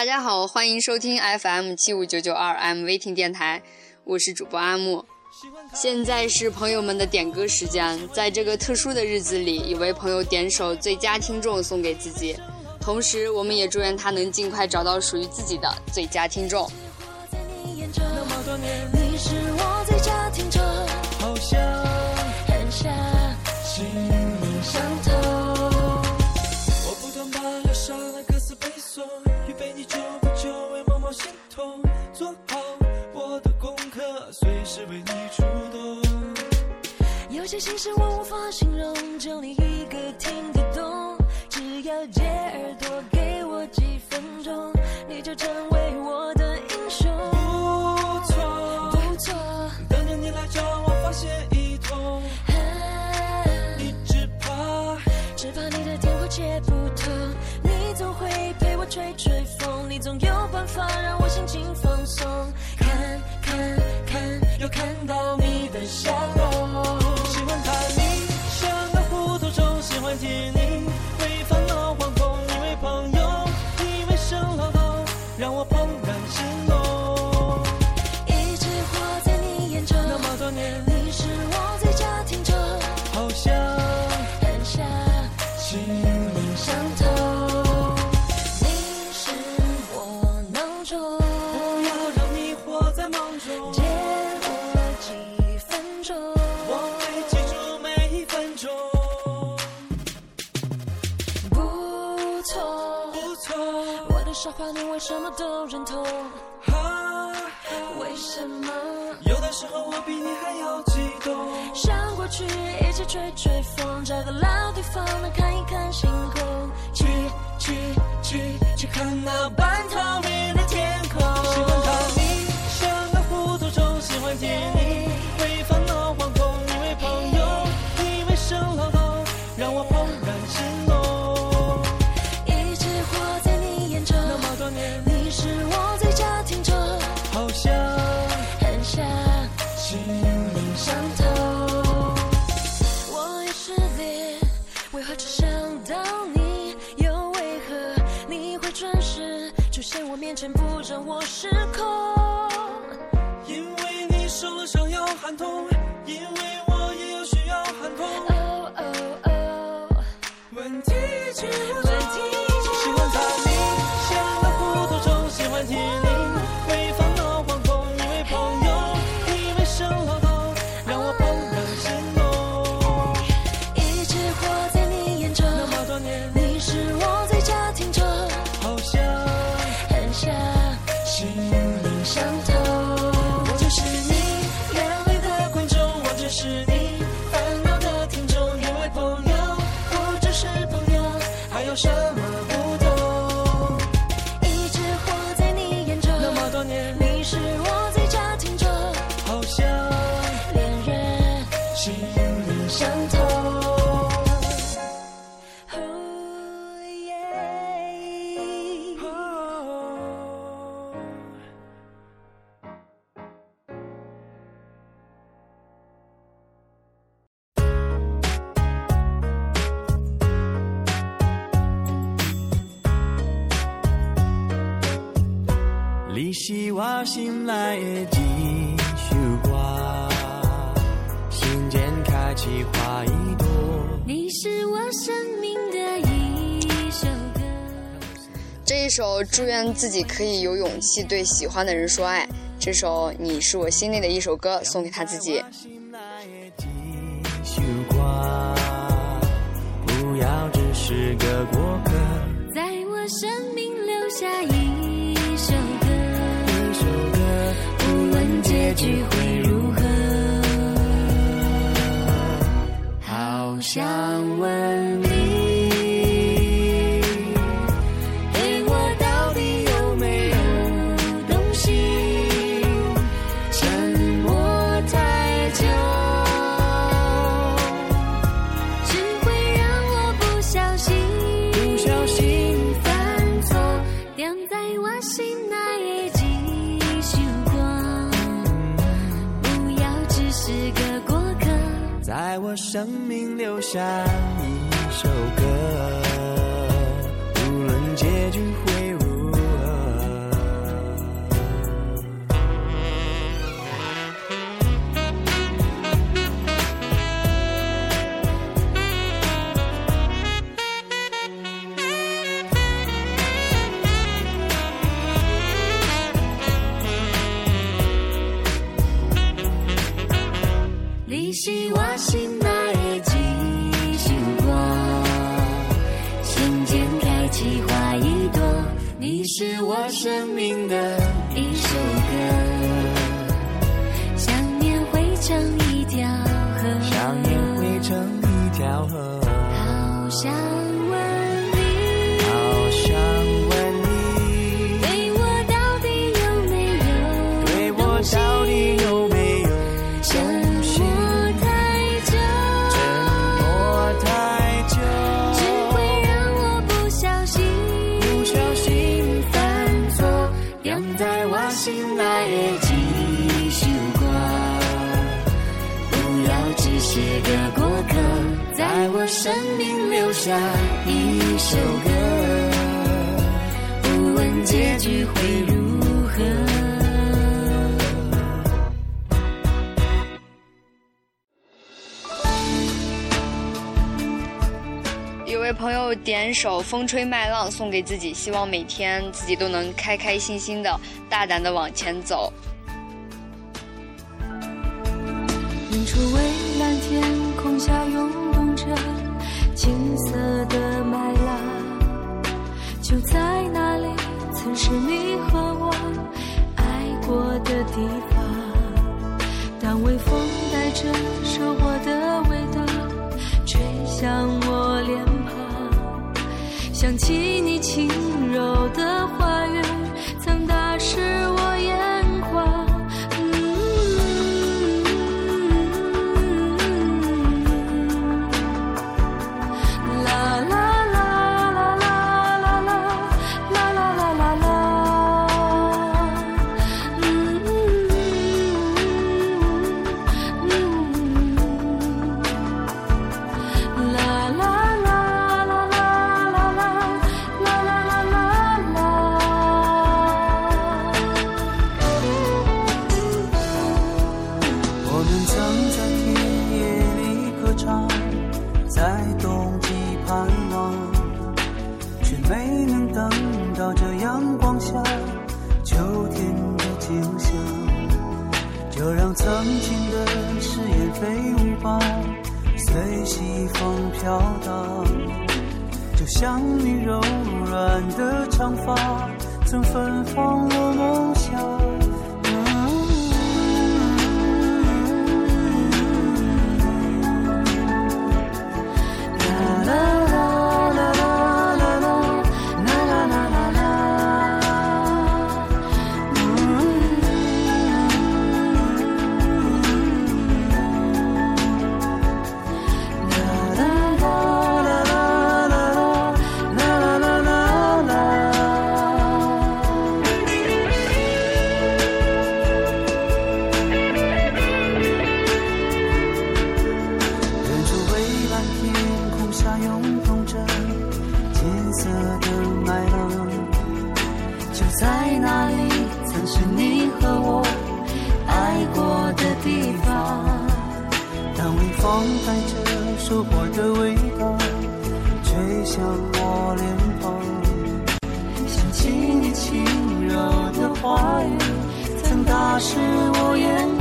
大家好，欢迎收听 FM 七五九九二 M v 听电台，我是主播阿木。现在是朋友们的点歌时间，在这个特殊的日子里，一位朋友点首最佳听众送给自己，同时我们也祝愿他能尽快找到属于自己的最佳听众。心事我无法形容，就你一个听得懂。只要借耳朵给我几分钟，你就成为我的英雄。不错，不错，等着你来找我发现一通。你只怕，只怕你的电话接不通。你总会陪我吹吹风，你总有办法让我心情放松。看，看，看，又看到你的笑在梦中。借我几分钟，我会记住每一分钟。不错，不错，我的傻话你为什么都认同？为什么？有的时候我比你还要激动。想过去一起吹吹风，找个老地方能看一看星空。去去去去看那半透明 true. 我心内的一束光，心间开启花一朵。你是我生命的一首歌。这一首祝愿自己可以有勇气对喜欢的人说爱。这首你是我心里的一首歌，送给他自己。局会如何，好想问有点首《风吹麦浪》送给自己，希望每天自己都能开开心心的、大胆的往前走。远处蔚蓝天空下涌动着。金色的麦浪，就在那里，曾是你和我爱过的地方。当微风带着收获的味道，吹向我，想起你轻柔的话。曾经的誓言飞舞吧随西风飘荡就像你柔软的长发曾芬芳我梦乡带着收获的味道吹向我脸庞想起你轻柔的话语曾打湿我眼眶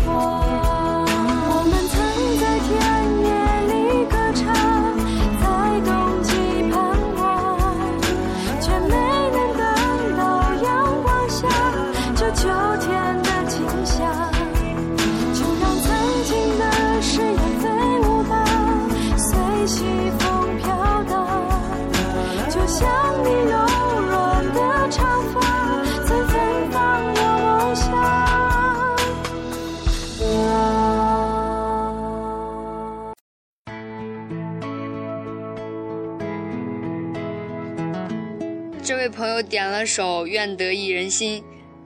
友点了首《愿得一人心》，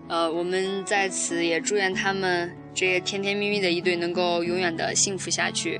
呃，我们在此也祝愿他们这甜甜蜜蜜的一对能够永远的幸福下去。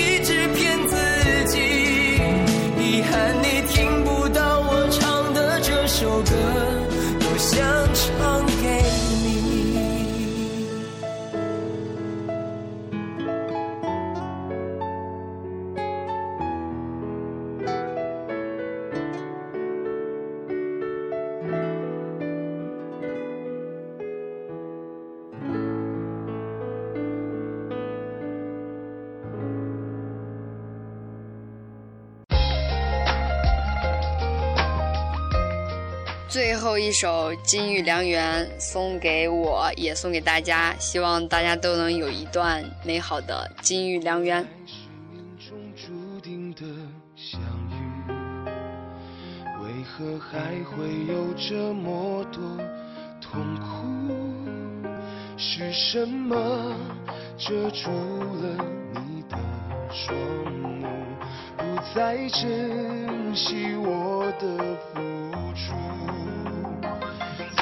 最后一首《金玉良缘》送给我，也送给大家，希望大家都能有一段美好的金玉良缘。为何还会有这么多痛苦？是什么遮住了你的双目，不再珍惜我的付出？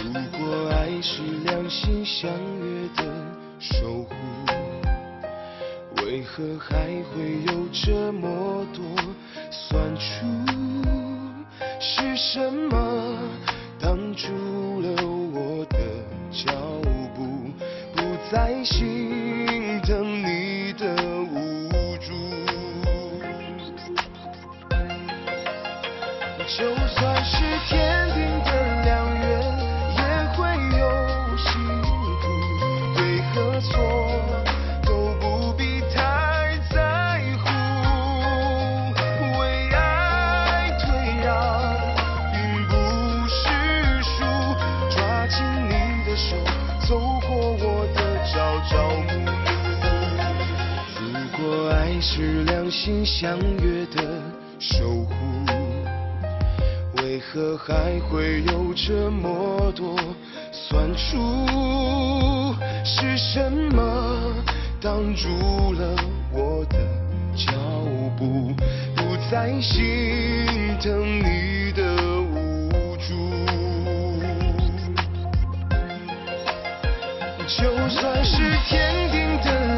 如果爱是两心相约的守护，为何还会有这么多酸楚？是什么挡住了我的脚步，不再心疼就算是天定的良缘也会有辛苦对和错都不必太在乎？为爱退让并不是输抓紧你的手走过我的朝朝暮暮。如果爱是两心相悦的守护何还会有这么多算数？是什么挡住了我的脚步？不再心疼你的无助，就算是天定的